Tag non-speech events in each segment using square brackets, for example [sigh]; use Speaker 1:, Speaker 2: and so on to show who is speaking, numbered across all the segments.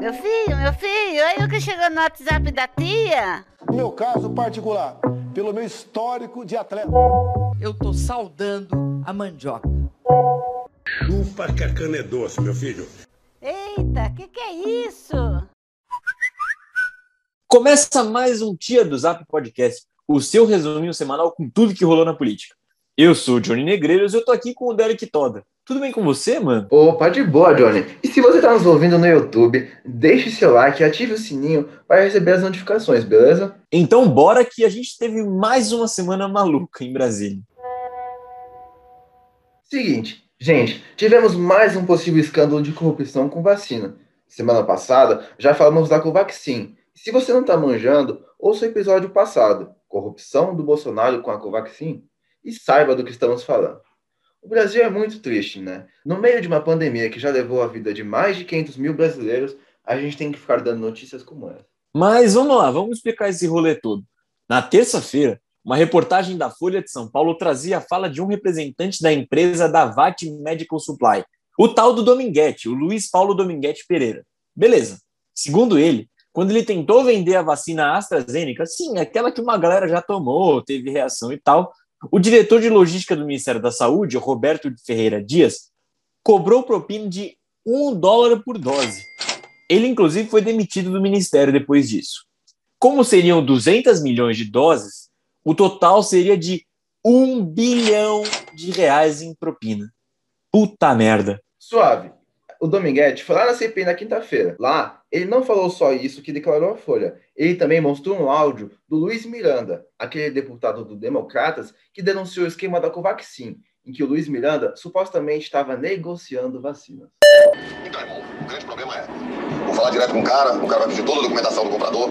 Speaker 1: Meu filho, meu filho, aí o que chegou no WhatsApp da tia?
Speaker 2: No meu caso particular, pelo meu histórico de atleta.
Speaker 3: Eu tô saudando a mandioca.
Speaker 4: Chupa que a cana é doce, meu filho.
Speaker 1: Eita, que que é isso?
Speaker 5: Começa mais um Tia do Zap Podcast, o seu resuminho semanal com tudo que rolou na política. Eu sou o Johnny Negreiros e eu tô aqui com o Derek Toda. Tudo bem com você, mano?
Speaker 6: Opa, de boa, Johnny. E se você está nos ouvindo no YouTube, deixe seu like e ative o sininho para receber as notificações, beleza?
Speaker 5: Então bora que a gente teve mais uma semana maluca em Brasília.
Speaker 6: Seguinte, gente, tivemos mais um possível escândalo de corrupção com vacina. Semana passada já falamos da Covaxin. Se você não está manjando, ouça o episódio passado, Corrupção do Bolsonaro com a Covaxin, e saiba do que estamos falando. O Brasil é muito triste, né? No meio de uma pandemia que já levou a vida de mais de 500 mil brasileiros, a gente tem que ficar dando notícias como essa.
Speaker 5: Mas vamos lá, vamos explicar esse rolê todo. Na terça-feira, uma reportagem da Folha de São Paulo trazia a fala de um representante da empresa Davat Medical Supply, o tal do Dominguete, o Luiz Paulo Dominguete Pereira. Beleza. Segundo ele, quando ele tentou vender a vacina AstraZeneca, sim, aquela que uma galera já tomou, teve reação e tal, o diretor de logística do Ministério da Saúde, Roberto Ferreira Dias, cobrou propina de um dólar por dose. Ele, inclusive, foi demitido do ministério depois disso. Como seriam 200 milhões de doses, o total seria de um bilhão de reais em propina. Puta merda.
Speaker 6: Suave o Dominguete foi lá na CPI na quinta-feira. Lá, ele não falou só isso que declarou a Folha. Ele também mostrou um áudio do Luiz Miranda, aquele deputado do Democratas que denunciou o esquema da Covaxin, em que o Luiz Miranda supostamente estava negociando vacinas.
Speaker 7: Então, irmão, o grande problema é: vou falar direto com o cara, o cara vai pedir toda a documentação do comprador.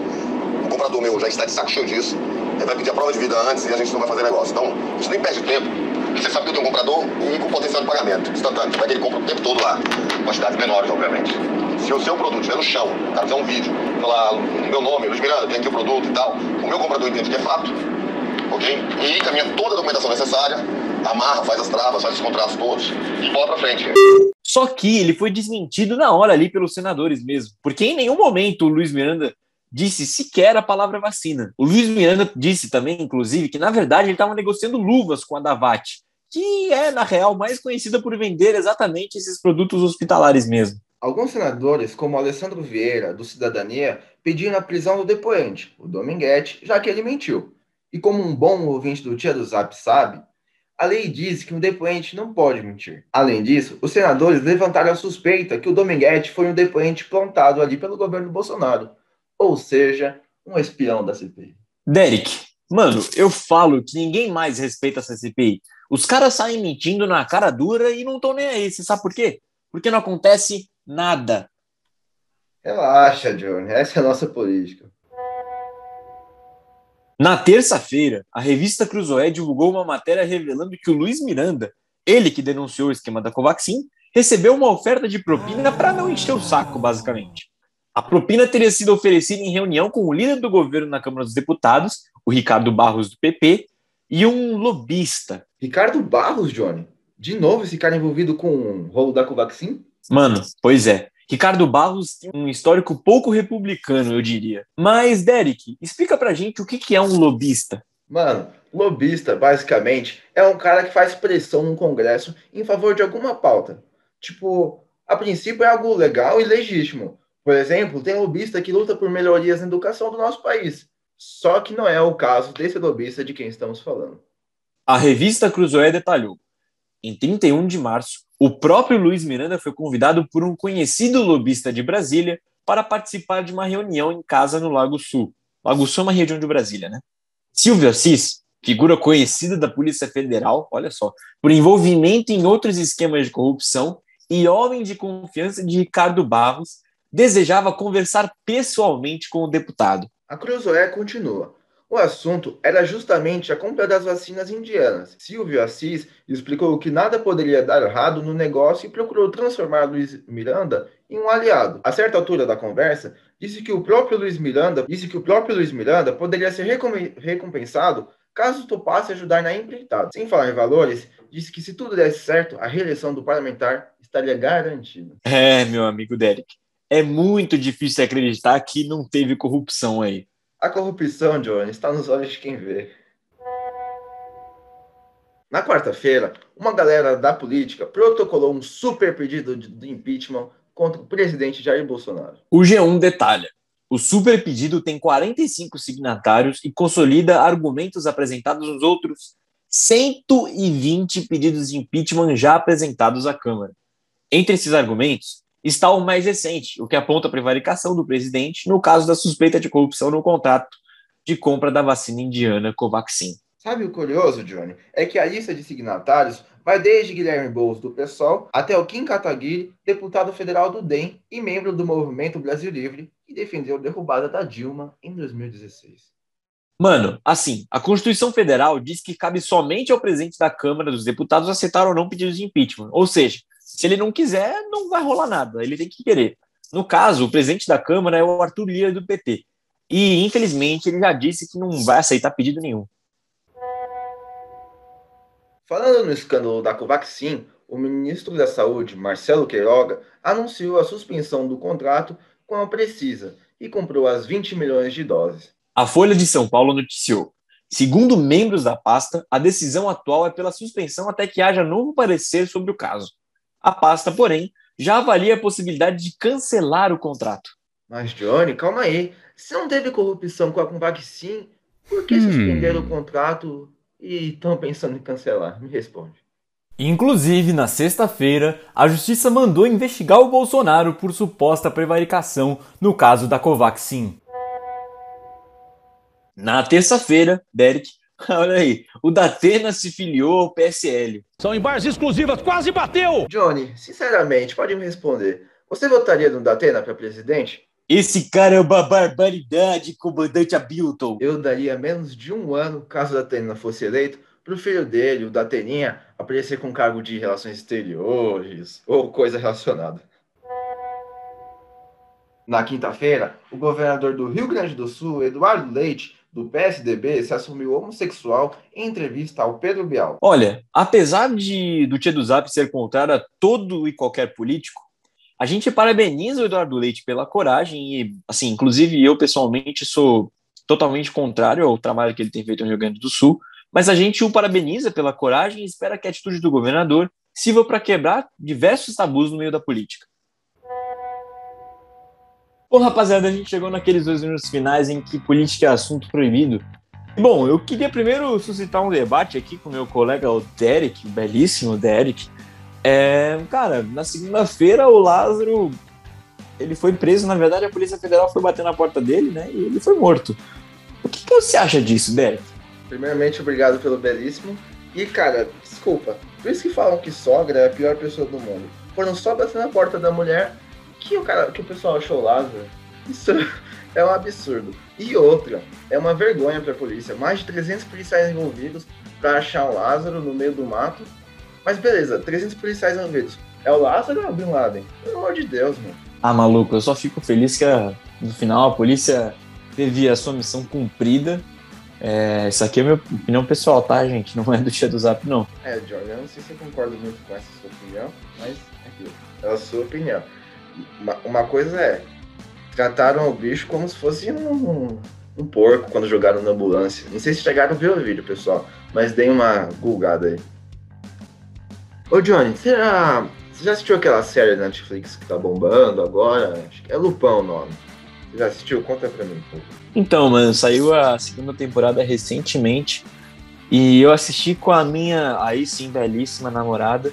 Speaker 7: O comprador meu já está de saco cheio disso. Ele vai pedir a prova de vida antes e a gente não vai fazer negócio. Então, a gente nem perde tempo você sabe que eu tenho comprador e com potencial de pagamento instantâneo. Vai que ele compra o tempo todo lá. Quantidades menores, obviamente. Se o seu produto estiver no chão, o cara fizer um vídeo, falar meu nome, Luiz Miranda, tem aqui o produto e tal, o meu comprador entende que é fato, ok? E caminha toda a documentação necessária, amarra, faz as travas, faz os contratos todos e bola pra frente.
Speaker 5: Só que ele foi desmentido na hora ali pelos senadores mesmo, porque em nenhum momento o Luiz Miranda disse sequer a palavra vacina. O Luiz Miranda disse também, inclusive, que na verdade ele estava negociando luvas com a Davat, que é, na real, mais conhecida por vender exatamente esses produtos hospitalares mesmo.
Speaker 6: Alguns senadores, como Alessandro Vieira, do Cidadania, pediram a prisão do depoente, o Dominguete, já que ele mentiu. E como um bom ouvinte do Tia do Zap sabe, a lei diz que um depoente não pode mentir. Além disso, os senadores levantaram a suspeita que o Dominguete foi um depoente plantado ali pelo governo Bolsonaro, ou seja, um espião da CPI.
Speaker 5: Derek, mano, eu falo que ninguém mais respeita essa CPI. Os caras saem mentindo na cara dura e não estão nem aí. Você sabe por quê? Porque não acontece nada.
Speaker 6: Relaxa, Johnny. Essa é a nossa política.
Speaker 5: Na terça-feira, a revista Cruzoé divulgou uma matéria revelando que o Luiz Miranda, ele que denunciou o esquema da Covaxin, recebeu uma oferta de propina para não encher o saco, basicamente. A propina teria sido oferecida em reunião com o líder do governo na Câmara dos Deputados, o Ricardo Barros, do PP, e um lobista.
Speaker 6: Ricardo Barros, Johnny? De novo esse cara envolvido com o rolo da Covaxin?
Speaker 5: Mano, pois é. Ricardo Barros tem um histórico pouco republicano, eu diria. Mas, Derek, explica pra gente o que, que é um lobista.
Speaker 6: Mano, lobista, basicamente, é um cara que faz pressão no Congresso em favor de alguma pauta. Tipo, a princípio é algo legal e legítimo, por exemplo, tem lobista que luta por melhorias na educação do nosso país. Só que não é o caso desse lobista de quem estamos falando.
Speaker 5: A revista Cruzoé detalhou. Em 31 de março, o próprio Luiz Miranda foi convidado por um conhecido lobista de Brasília para participar de uma reunião em casa no Lago Sul. Lago Sul é uma região de Brasília, né? Silvio Assis, figura conhecida da Polícia Federal, olha só, por envolvimento em outros esquemas de corrupção e homem de confiança de Ricardo Barros, desejava conversar pessoalmente com o deputado.
Speaker 6: A Cruzoé continua. O assunto era justamente a compra das vacinas indianas. Silvio Assis explicou que nada poderia dar errado no negócio e procurou transformar Luiz Miranda em um aliado. A certa altura da conversa, disse que o próprio Luiz Miranda disse que o próprio Luiz Miranda poderia ser recompensado caso topasse ajudar na empreitada. Sem falar em valores, disse que se tudo desse certo, a reeleição do parlamentar estaria garantida.
Speaker 5: É, meu amigo Derek. É muito difícil acreditar que não teve corrupção aí.
Speaker 6: A corrupção, Johnny, está nos olhos de quem vê. Na quarta-feira, uma galera da política protocolou um super pedido de impeachment contra o presidente Jair Bolsonaro.
Speaker 5: O G1 detalha. O super pedido tem 45 signatários e consolida argumentos apresentados nos outros 120 pedidos de impeachment já apresentados à Câmara. Entre esses argumentos está o mais recente, o que aponta a prevaricação do presidente no caso da suspeita de corrupção no contrato de compra da vacina indiana Covaxin.
Speaker 6: Sabe o curioso, Johnny? É que a lista de signatários vai desde Guilherme Boulos do PSOL até o Kim Kataguiri, deputado federal do DEM e membro do Movimento Brasil Livre, que defendeu a derrubada da Dilma em 2016.
Speaker 5: Mano, assim, a Constituição Federal diz que cabe somente ao presidente da Câmara dos Deputados aceitar ou não pedidos de impeachment. Ou seja, se ele não quiser, não vai rolar nada, ele tem que querer. No caso, o presidente da Câmara é o Arthur Lira do PT. E, infelizmente, ele já disse que não vai aceitar pedido nenhum.
Speaker 6: Falando no escândalo da Covaxin, o ministro da Saúde, Marcelo Queiroga, anunciou a suspensão do contrato com a Precisa e comprou as 20 milhões de doses.
Speaker 5: A Folha de São Paulo noticiou. Segundo membros da pasta, a decisão atual é pela suspensão até que haja novo parecer sobre o caso. A pasta, porém, já avalia a possibilidade de cancelar o contrato.
Speaker 6: Mas, Johnny, calma aí. Se não teve corrupção com a Covaxin, por que hum. suspender o contrato e estão pensando em cancelar? Me responde.
Speaker 8: Inclusive, na sexta-feira, a justiça mandou investigar o Bolsonaro por suposta prevaricação no caso da Covaxin.
Speaker 5: Na terça-feira, Derek, [laughs] olha aí, o Datena se filiou ao PSL.
Speaker 9: São em bares exclusivas, quase bateu!
Speaker 6: Johnny, sinceramente, pode me responder. Você votaria no Datena para presidente?
Speaker 5: Esse cara é uma barbaridade, comandante Abilton.
Speaker 6: Eu daria menos de um ano, caso o Datena fosse eleito, para o filho dele, o Dateninha, aparecer com cargo de relações exteriores ou coisa relacionada. Na quinta-feira, o governador do Rio Grande do Sul, Eduardo Leite, do PSDB, se assumiu homossexual em entrevista ao Pedro Bial.
Speaker 5: Olha, apesar de do Tia do Zap ser contrário a todo e qualquer político, a gente parabeniza o Eduardo Leite pela coragem e, assim, inclusive eu pessoalmente sou totalmente contrário ao trabalho que ele tem feito no Rio Grande do Sul, mas a gente o parabeniza pela coragem e espera que a atitude do governador sirva para quebrar diversos tabus no meio da política. Bom, rapaziada, a gente chegou naqueles dois minutos finais em que política é assunto proibido. Bom, eu queria primeiro suscitar um debate aqui com meu colega, o Derek, o belíssimo Derek, é, cara, na segunda-feira o Lázaro ele foi preso, na verdade a Polícia Federal foi bater na porta dele, né? E ele foi morto. O que, que você acha disso, Derek?
Speaker 6: Primeiramente, obrigado pelo belíssimo. E, cara, desculpa, por isso que falam que sogra é a pior pessoa do mundo. Foram só bater na porta da mulher que o, cara, que o pessoal achou Lázaro. Isso [laughs] é um absurdo. E outra, é uma vergonha para a polícia. Mais de 300 policiais envolvidos para achar o Lázaro no meio do mato mas beleza, 300 policiais envolvidos. É o Lázaro ou é o Bin Laden? Pelo amor de Deus, mano.
Speaker 5: Ah, maluco, eu só fico feliz que no final a polícia teve a sua missão cumprida. É, isso aqui é minha opinião pessoal, tá, gente? Não é do Tia do Zap, não.
Speaker 6: É, Jordan, eu não sei se eu concordo muito com essa sua opinião, mas é, é a sua opinião. Uma, uma, coisa é, trataram o bicho como se fosse um, um, porco quando jogaram na ambulância. Não sei se chegaram a ver o vídeo, pessoal, mas dei uma gulgada aí. Ô Johnny, será. Você já assistiu aquela série da Netflix que tá bombando agora? Acho que é Lupão o nome. Você já assistiu? Conta pra mim.
Speaker 5: Então, mano, saiu a segunda temporada recentemente. E eu assisti com a minha, aí sim, belíssima namorada.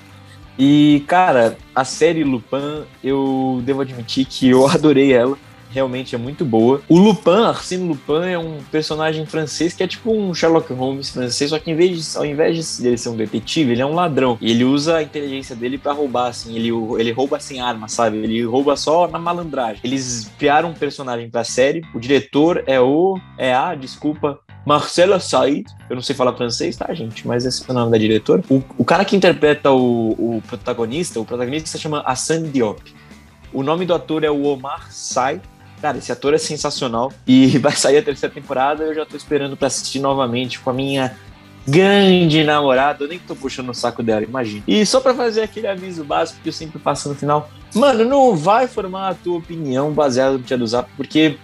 Speaker 5: E, cara, a série Lupin, eu devo admitir que eu [laughs] adorei ela realmente é muito boa. O Lupin, Arsène Lupin, é um personagem francês que é tipo um Sherlock Holmes francês, só que em vez de, ao invés de ele ser um detetive, ele é um ladrão. E ele usa a inteligência dele para roubar, assim. Ele, ele rouba sem arma, sabe? Ele rouba só na malandragem. Eles criaram um personagem pra série. O diretor é o. É a, desculpa, Marcela Said, eu não sei falar francês, tá, gente? Mas esse é o nome da diretora. O, o cara que interpreta o, o protagonista, o protagonista se chama Hassan Diop. O nome do ator é o Omar Sy. Cara, esse ator é sensacional e [laughs] vai sair a terceira temporada. Eu já tô esperando para assistir novamente com a minha grande namorada, eu nem tô puxando o saco dela, imagina. E só para fazer aquele aviso básico que eu sempre passo no final, mano, não vai formar a tua opinião baseada no Tia do Zap, porque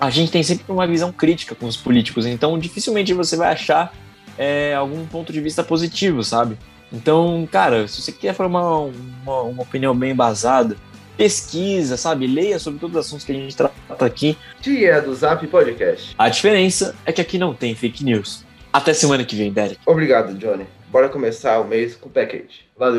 Speaker 5: a gente tem sempre uma visão crítica com os políticos, então dificilmente você vai achar é, algum ponto de vista positivo, sabe? Então, cara, se você quer formar uma, uma opinião bem embasada, pesquisa, sabe? Leia sobre todos os assuntos que a gente trata aqui.
Speaker 6: Tia do Zap Podcast.
Speaker 5: A diferença é que aqui não tem fake news. Até semana que vem, Derek.
Speaker 6: Obrigado, Johnny. Bora começar o mês com o package. Valeu.